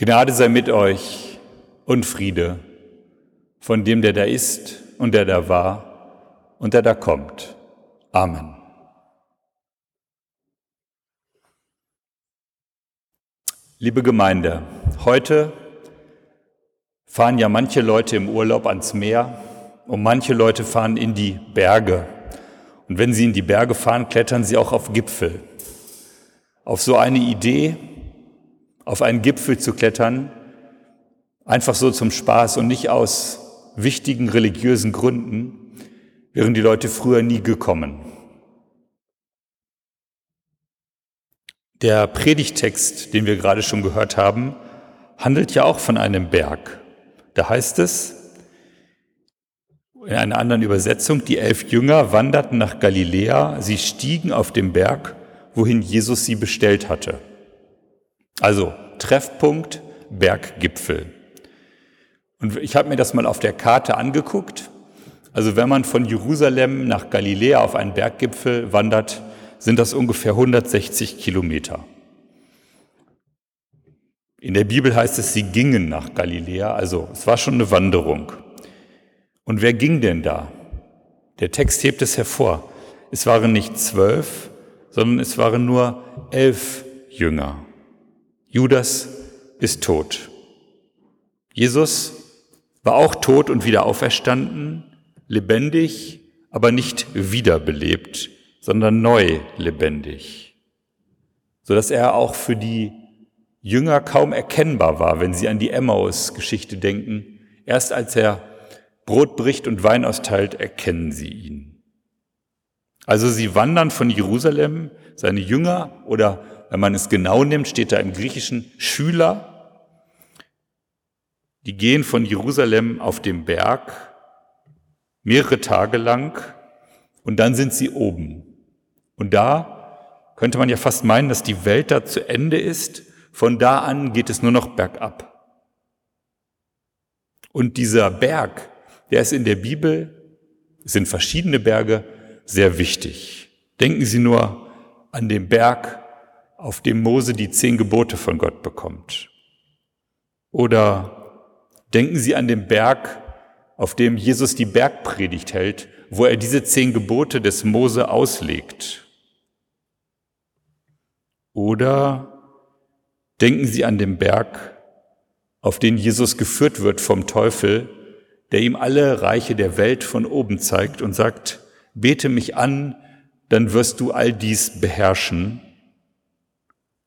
Gnade sei mit euch und Friede von dem, der da ist und der da war und der da kommt. Amen. Liebe Gemeinde, heute fahren ja manche Leute im Urlaub ans Meer und manche Leute fahren in die Berge. Und wenn sie in die Berge fahren, klettern sie auch auf Gipfel. Auf so eine Idee, auf einen Gipfel zu klettern, einfach so zum Spaß und nicht aus wichtigen religiösen Gründen, wären die Leute früher nie gekommen. Der Predigtext, den wir gerade schon gehört haben, handelt ja auch von einem Berg. Da heißt es in einer anderen Übersetzung, die elf Jünger wanderten nach Galiläa, sie stiegen auf den Berg, wohin Jesus sie bestellt hatte. Also Treffpunkt Berggipfel. Und ich habe mir das mal auf der Karte angeguckt. Also wenn man von Jerusalem nach Galiläa auf einen Berggipfel wandert, sind das ungefähr 160 Kilometer. In der Bibel heißt es, sie gingen nach Galiläa, also es war schon eine Wanderung. Und wer ging denn da? Der Text hebt es hervor. Es waren nicht zwölf, sondern es waren nur elf Jünger. Judas ist tot. Jesus war auch tot und wieder auferstanden, lebendig, aber nicht wiederbelebt, sondern neu lebendig, sodass er auch für die Jünger kaum erkennbar war, wenn sie an die Emmaus-Geschichte denken. Erst als er Brot bricht und Wein austeilt, erkennen sie ihn. Also sie wandern von Jerusalem, seine Jünger oder wenn man es genau nimmt, steht da im Griechischen Schüler. Die gehen von Jerusalem auf dem Berg mehrere Tage lang und dann sind sie oben. Und da könnte man ja fast meinen, dass die Welt da zu Ende ist. Von da an geht es nur noch bergab. Und dieser Berg, der ist in der Bibel, es sind verschiedene Berge, sehr wichtig. Denken Sie nur an den Berg auf dem Mose die zehn Gebote von Gott bekommt. Oder denken Sie an den Berg, auf dem Jesus die Bergpredigt hält, wo er diese zehn Gebote des Mose auslegt. Oder denken Sie an den Berg, auf den Jesus geführt wird vom Teufel, der ihm alle Reiche der Welt von oben zeigt und sagt, bete mich an, dann wirst du all dies beherrschen.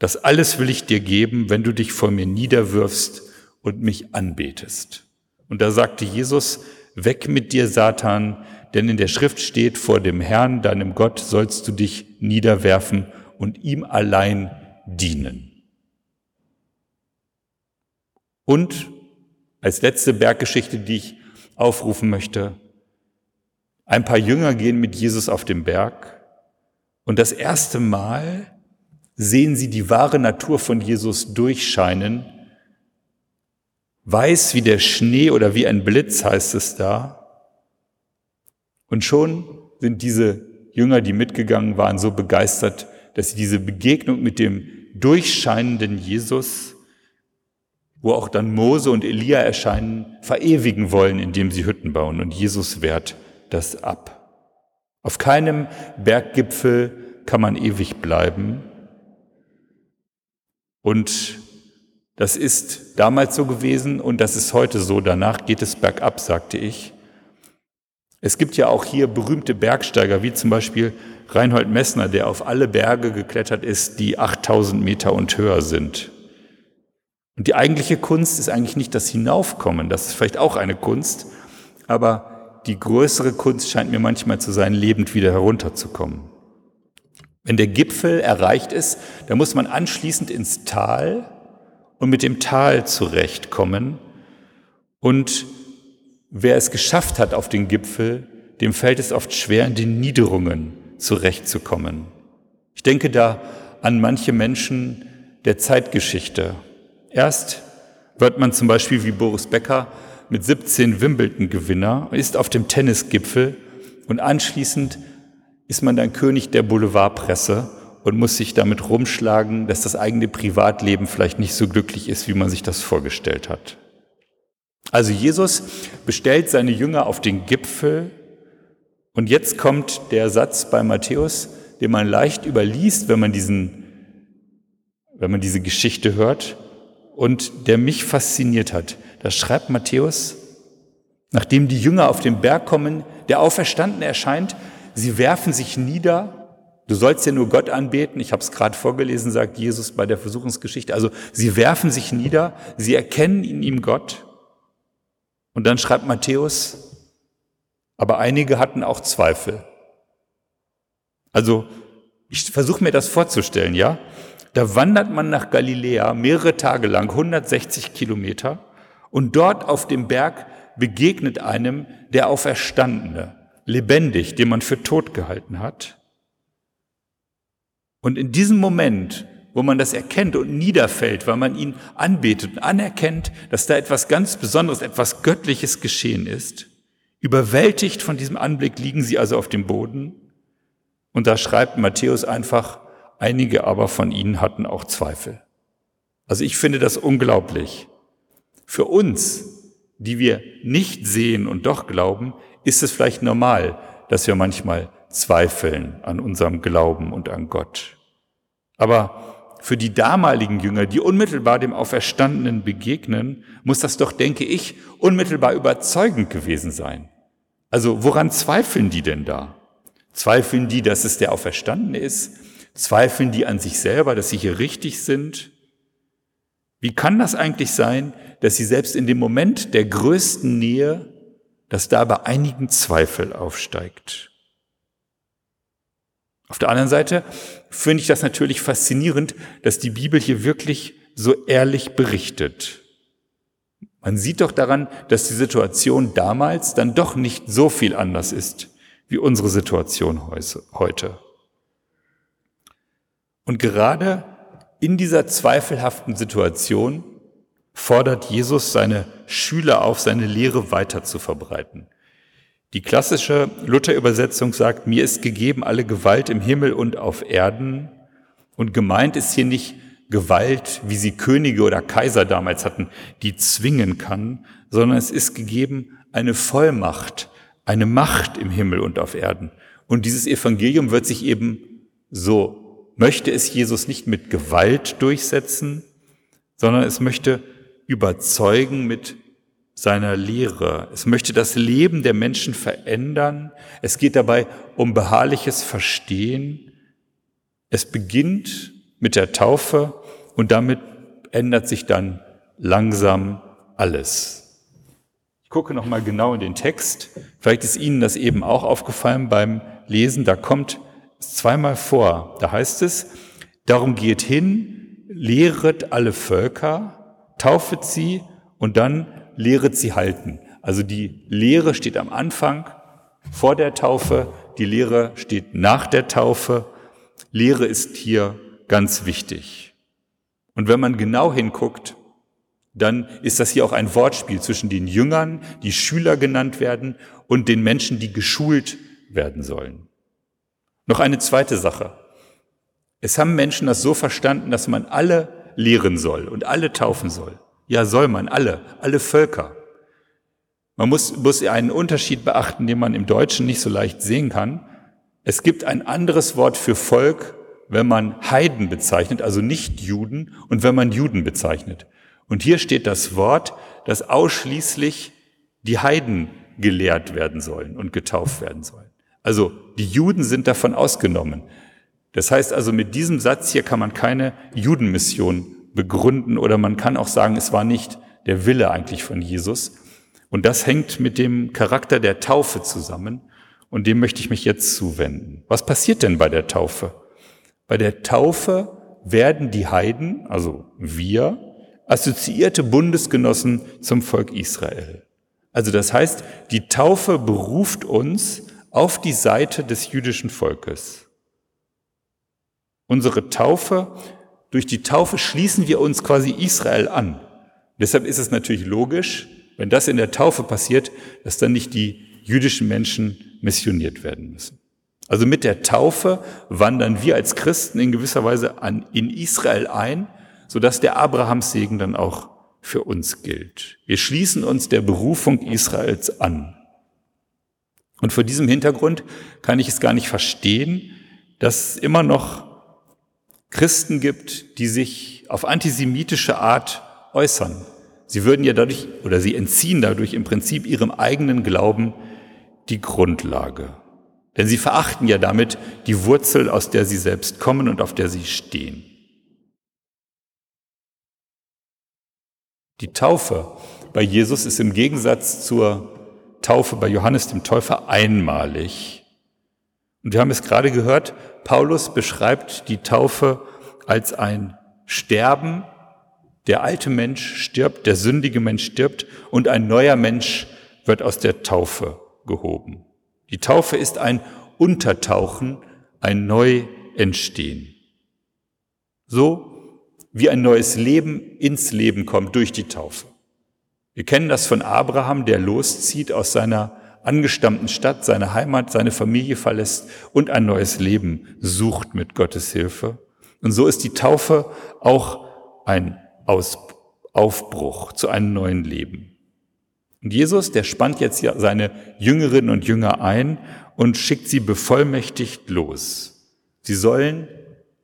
Das alles will ich dir geben, wenn du dich vor mir niederwirfst und mich anbetest. Und da sagte Jesus, weg mit dir, Satan, denn in der Schrift steht, vor dem Herrn, deinem Gott, sollst du dich niederwerfen und ihm allein dienen. Und als letzte Berggeschichte, die ich aufrufen möchte, ein paar Jünger gehen mit Jesus auf den Berg und das erste Mal sehen sie die wahre Natur von Jesus durchscheinen. Weiß wie der Schnee oder wie ein Blitz heißt es da. Und schon sind diese Jünger, die mitgegangen waren, so begeistert, dass sie diese Begegnung mit dem durchscheinenden Jesus, wo auch dann Mose und Elia erscheinen, verewigen wollen, indem sie Hütten bauen. Und Jesus wehrt das ab. Auf keinem Berggipfel kann man ewig bleiben. Und das ist damals so gewesen und das ist heute so. Danach geht es bergab, sagte ich. Es gibt ja auch hier berühmte Bergsteiger, wie zum Beispiel Reinhold Messner, der auf alle Berge geklettert ist, die 8000 Meter und höher sind. Und die eigentliche Kunst ist eigentlich nicht das Hinaufkommen, das ist vielleicht auch eine Kunst, aber die größere Kunst scheint mir manchmal zu sein, lebend wieder herunterzukommen. Wenn der Gipfel erreicht ist, dann muss man anschließend ins Tal und mit dem Tal zurechtkommen. Und wer es geschafft hat auf den Gipfel, dem fällt es oft schwer, in den Niederungen zurechtzukommen. Ich denke da an manche Menschen der Zeitgeschichte. Erst wird man zum Beispiel wie Boris Becker mit 17 Wimbledon-Gewinner, ist auf dem Tennisgipfel und anschließend ist man dann König der Boulevardpresse und muss sich damit rumschlagen, dass das eigene Privatleben vielleicht nicht so glücklich ist, wie man sich das vorgestellt hat. Also Jesus bestellt seine Jünger auf den Gipfel und jetzt kommt der Satz bei Matthäus, den man leicht überliest, wenn man diesen, wenn man diese Geschichte hört und der mich fasziniert hat. Da schreibt Matthäus, nachdem die Jünger auf den Berg kommen, der Auferstandene erscheint, sie werfen sich nieder Du sollst ja nur Gott anbeten. Ich habe es gerade vorgelesen, sagt Jesus bei der Versuchungsgeschichte. Also sie werfen sich nieder, sie erkennen in ihm Gott. Und dann schreibt Matthäus, aber einige hatten auch Zweifel. Also ich versuche mir das vorzustellen, ja. Da wandert man nach Galiläa mehrere Tage lang, 160 Kilometer, und dort auf dem Berg begegnet einem der Auferstandene, lebendig, den man für tot gehalten hat. Und in diesem Moment, wo man das erkennt und niederfällt, weil man ihn anbetet und anerkennt, dass da etwas ganz Besonderes, etwas Göttliches geschehen ist, überwältigt von diesem Anblick liegen sie also auf dem Boden. Und da schreibt Matthäus einfach, einige aber von ihnen hatten auch Zweifel. Also ich finde das unglaublich. Für uns, die wir nicht sehen und doch glauben, ist es vielleicht normal, dass wir manchmal zweifeln an unserem Glauben und an Gott. Aber für die damaligen Jünger, die unmittelbar dem Auferstandenen begegnen, muss das doch, denke ich, unmittelbar überzeugend gewesen sein. Also woran zweifeln die denn da? Zweifeln die, dass es der Auferstandene ist? Zweifeln die an sich selber, dass sie hier richtig sind? Wie kann das eigentlich sein, dass sie selbst in dem Moment der größten Nähe, dass da bei einigen Zweifel aufsteigt? Auf der anderen Seite finde ich das natürlich faszinierend, dass die Bibel hier wirklich so ehrlich berichtet. Man sieht doch daran, dass die Situation damals dann doch nicht so viel anders ist wie unsere Situation heute. Und gerade in dieser zweifelhaften Situation fordert Jesus seine Schüler auf, seine Lehre weiter zu verbreiten. Die klassische Luther-Übersetzung sagt, mir ist gegeben alle Gewalt im Himmel und auf Erden. Und gemeint ist hier nicht Gewalt, wie sie Könige oder Kaiser damals hatten, die zwingen kann, sondern es ist gegeben eine Vollmacht, eine Macht im Himmel und auf Erden. Und dieses Evangelium wird sich eben, so möchte es Jesus nicht mit Gewalt durchsetzen, sondern es möchte überzeugen mit seiner Lehre. Es möchte das Leben der Menschen verändern. Es geht dabei um beharrliches Verstehen. Es beginnt mit der Taufe und damit ändert sich dann langsam alles. Ich gucke noch mal genau in den Text. Vielleicht ist Ihnen das eben auch aufgefallen beim Lesen. Da kommt es zweimal vor. Da heißt es, darum geht hin, lehret alle Völker, taufet sie und dann lehret sie halten. Also die Lehre steht am Anfang vor der Taufe, die Lehre steht nach der Taufe. Lehre ist hier ganz wichtig. Und wenn man genau hinguckt, dann ist das hier auch ein Wortspiel zwischen den Jüngern, die Schüler genannt werden, und den Menschen, die geschult werden sollen. Noch eine zweite Sache. Es haben Menschen das so verstanden, dass man alle lehren soll und alle taufen soll. Ja, soll man, alle, alle Völker. Man muss, muss einen Unterschied beachten, den man im Deutschen nicht so leicht sehen kann. Es gibt ein anderes Wort für Volk, wenn man Heiden bezeichnet, also nicht Juden, und wenn man Juden bezeichnet. Und hier steht das Wort, dass ausschließlich die Heiden gelehrt werden sollen und getauft werden sollen. Also die Juden sind davon ausgenommen. Das heißt also, mit diesem Satz hier kann man keine Judenmission begründen oder man kann auch sagen, es war nicht der Wille eigentlich von Jesus. Und das hängt mit dem Charakter der Taufe zusammen und dem möchte ich mich jetzt zuwenden. Was passiert denn bei der Taufe? Bei der Taufe werden die Heiden, also wir, assoziierte Bundesgenossen zum Volk Israel. Also das heißt, die Taufe beruft uns auf die Seite des jüdischen Volkes. Unsere Taufe durch die Taufe schließen wir uns quasi Israel an. Deshalb ist es natürlich logisch, wenn das in der Taufe passiert, dass dann nicht die jüdischen Menschen missioniert werden müssen. Also mit der Taufe wandern wir als Christen in gewisser Weise an, in Israel ein, sodass der Abrahamssegen dann auch für uns gilt. Wir schließen uns der Berufung Israels an. Und vor diesem Hintergrund kann ich es gar nicht verstehen, dass immer noch Christen gibt, die sich auf antisemitische Art äußern. Sie würden ja dadurch oder sie entziehen dadurch im Prinzip ihrem eigenen Glauben die Grundlage. Denn sie verachten ja damit die Wurzel, aus der sie selbst kommen und auf der sie stehen. Die Taufe bei Jesus ist im Gegensatz zur Taufe bei Johannes dem Täufer einmalig. Und wir haben es gerade gehört, Paulus beschreibt die Taufe als ein Sterben. Der alte Mensch stirbt, der sündige Mensch stirbt und ein neuer Mensch wird aus der Taufe gehoben. Die Taufe ist ein Untertauchen, ein Neuentstehen. So wie ein neues Leben ins Leben kommt durch die Taufe. Wir kennen das von Abraham, der loszieht aus seiner angestammten Stadt, seine Heimat, seine Familie verlässt und ein neues Leben sucht mit Gottes Hilfe. Und so ist die Taufe auch ein Aus Aufbruch zu einem neuen Leben. Und Jesus, der spannt jetzt seine Jüngerinnen und Jünger ein und schickt sie bevollmächtigt los. Sie sollen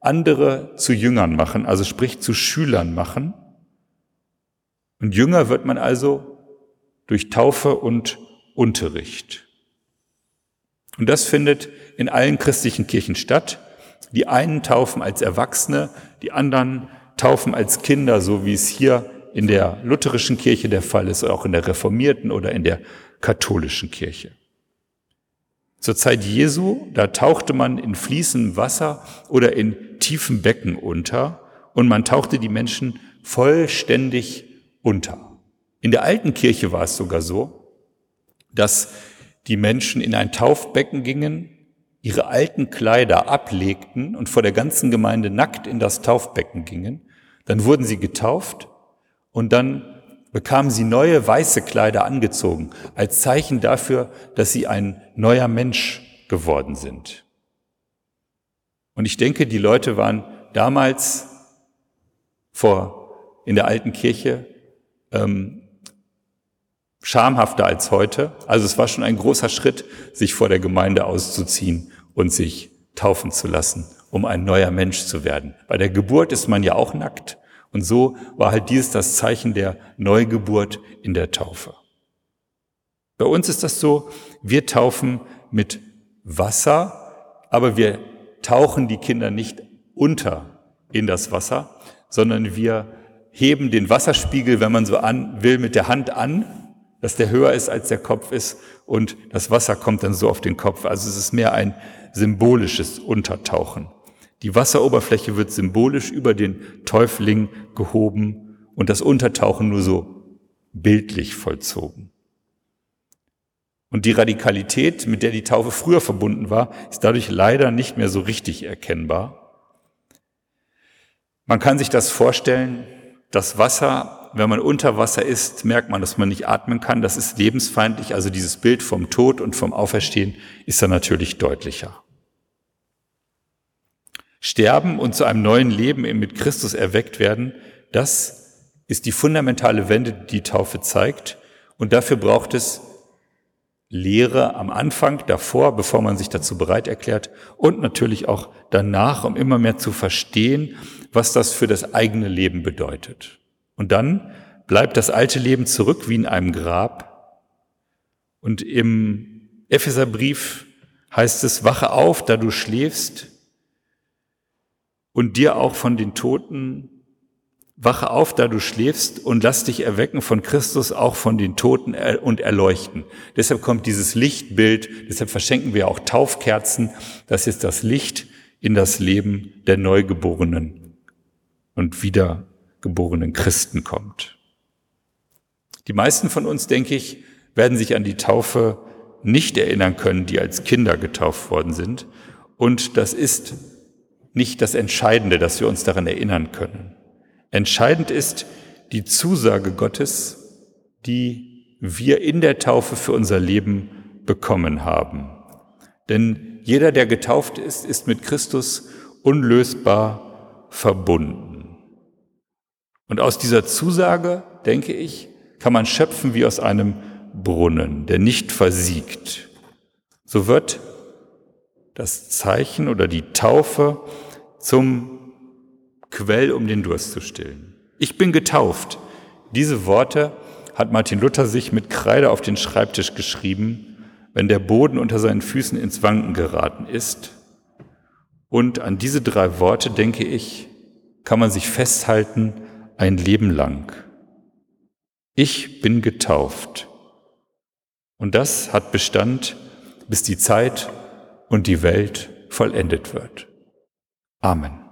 andere zu Jüngern machen, also sprich zu Schülern machen. Und Jünger wird man also durch Taufe und Unterricht. Und das findet in allen christlichen Kirchen statt. Die einen taufen als Erwachsene, die anderen taufen als Kinder, so wie es hier in der lutherischen Kirche der Fall ist, auch in der reformierten oder in der katholischen Kirche. Zur Zeit Jesu, da tauchte man in fließendem Wasser oder in tiefen Becken unter und man tauchte die Menschen vollständig unter. In der alten Kirche war es sogar so, dass die Menschen in ein Taufbecken gingen, ihre alten Kleider ablegten und vor der ganzen Gemeinde nackt in das Taufbecken gingen. Dann wurden sie getauft und dann bekamen sie neue weiße Kleider angezogen, als Zeichen dafür, dass sie ein neuer Mensch geworden sind. Und ich denke, die Leute waren damals vor in der alten Kirche ähm, schamhafter als heute. Also es war schon ein großer Schritt, sich vor der Gemeinde auszuziehen und sich taufen zu lassen, um ein neuer Mensch zu werden. Bei der Geburt ist man ja auch nackt. Und so war halt dies das Zeichen der Neugeburt in der Taufe. Bei uns ist das so, wir taufen mit Wasser, aber wir tauchen die Kinder nicht unter in das Wasser, sondern wir heben den Wasserspiegel, wenn man so an will, mit der Hand an, dass der höher ist als der Kopf ist und das Wasser kommt dann so auf den Kopf. Also es ist mehr ein symbolisches Untertauchen. Die Wasseroberfläche wird symbolisch über den Täufling gehoben und das Untertauchen nur so bildlich vollzogen. Und die Radikalität, mit der die Taufe früher verbunden war, ist dadurch leider nicht mehr so richtig erkennbar. Man kann sich das vorstellen, das Wasser, wenn man unter Wasser ist, merkt man, dass man nicht atmen kann. Das ist lebensfeindlich. Also dieses Bild vom Tod und vom Auferstehen ist dann natürlich deutlicher. Sterben und zu einem neuen Leben mit Christus erweckt werden, das ist die fundamentale Wende, die die Taufe zeigt. Und dafür braucht es Lehre am Anfang, davor, bevor man sich dazu bereit erklärt und natürlich auch danach, um immer mehr zu verstehen, was das für das eigene Leben bedeutet. Und dann bleibt das alte Leben zurück wie in einem Grab. Und im Epheserbrief heißt es, wache auf, da du schläfst, und dir auch von den Toten, wache auf, da du schläfst und lass dich erwecken von Christus auch von den Toten und erleuchten. Deshalb kommt dieses Lichtbild, deshalb verschenken wir auch Taufkerzen, dass jetzt das Licht in das Leben der Neugeborenen und wiedergeborenen Christen kommt. Die meisten von uns, denke ich, werden sich an die Taufe nicht erinnern können, die als Kinder getauft worden sind. Und das ist nicht das Entscheidende, dass wir uns daran erinnern können. Entscheidend ist die Zusage Gottes, die wir in der Taufe für unser Leben bekommen haben. Denn jeder, der getauft ist, ist mit Christus unlösbar verbunden. Und aus dieser Zusage, denke ich, kann man schöpfen wie aus einem Brunnen, der nicht versiegt. So wird das Zeichen oder die Taufe zum Quell, um den Durst zu stillen. Ich bin getauft. Diese Worte hat Martin Luther sich mit Kreide auf den Schreibtisch geschrieben, wenn der Boden unter seinen Füßen ins Wanken geraten ist. Und an diese drei Worte, denke ich, kann man sich festhalten ein Leben lang. Ich bin getauft. Und das hat Bestand, bis die Zeit und die Welt vollendet wird. Amen.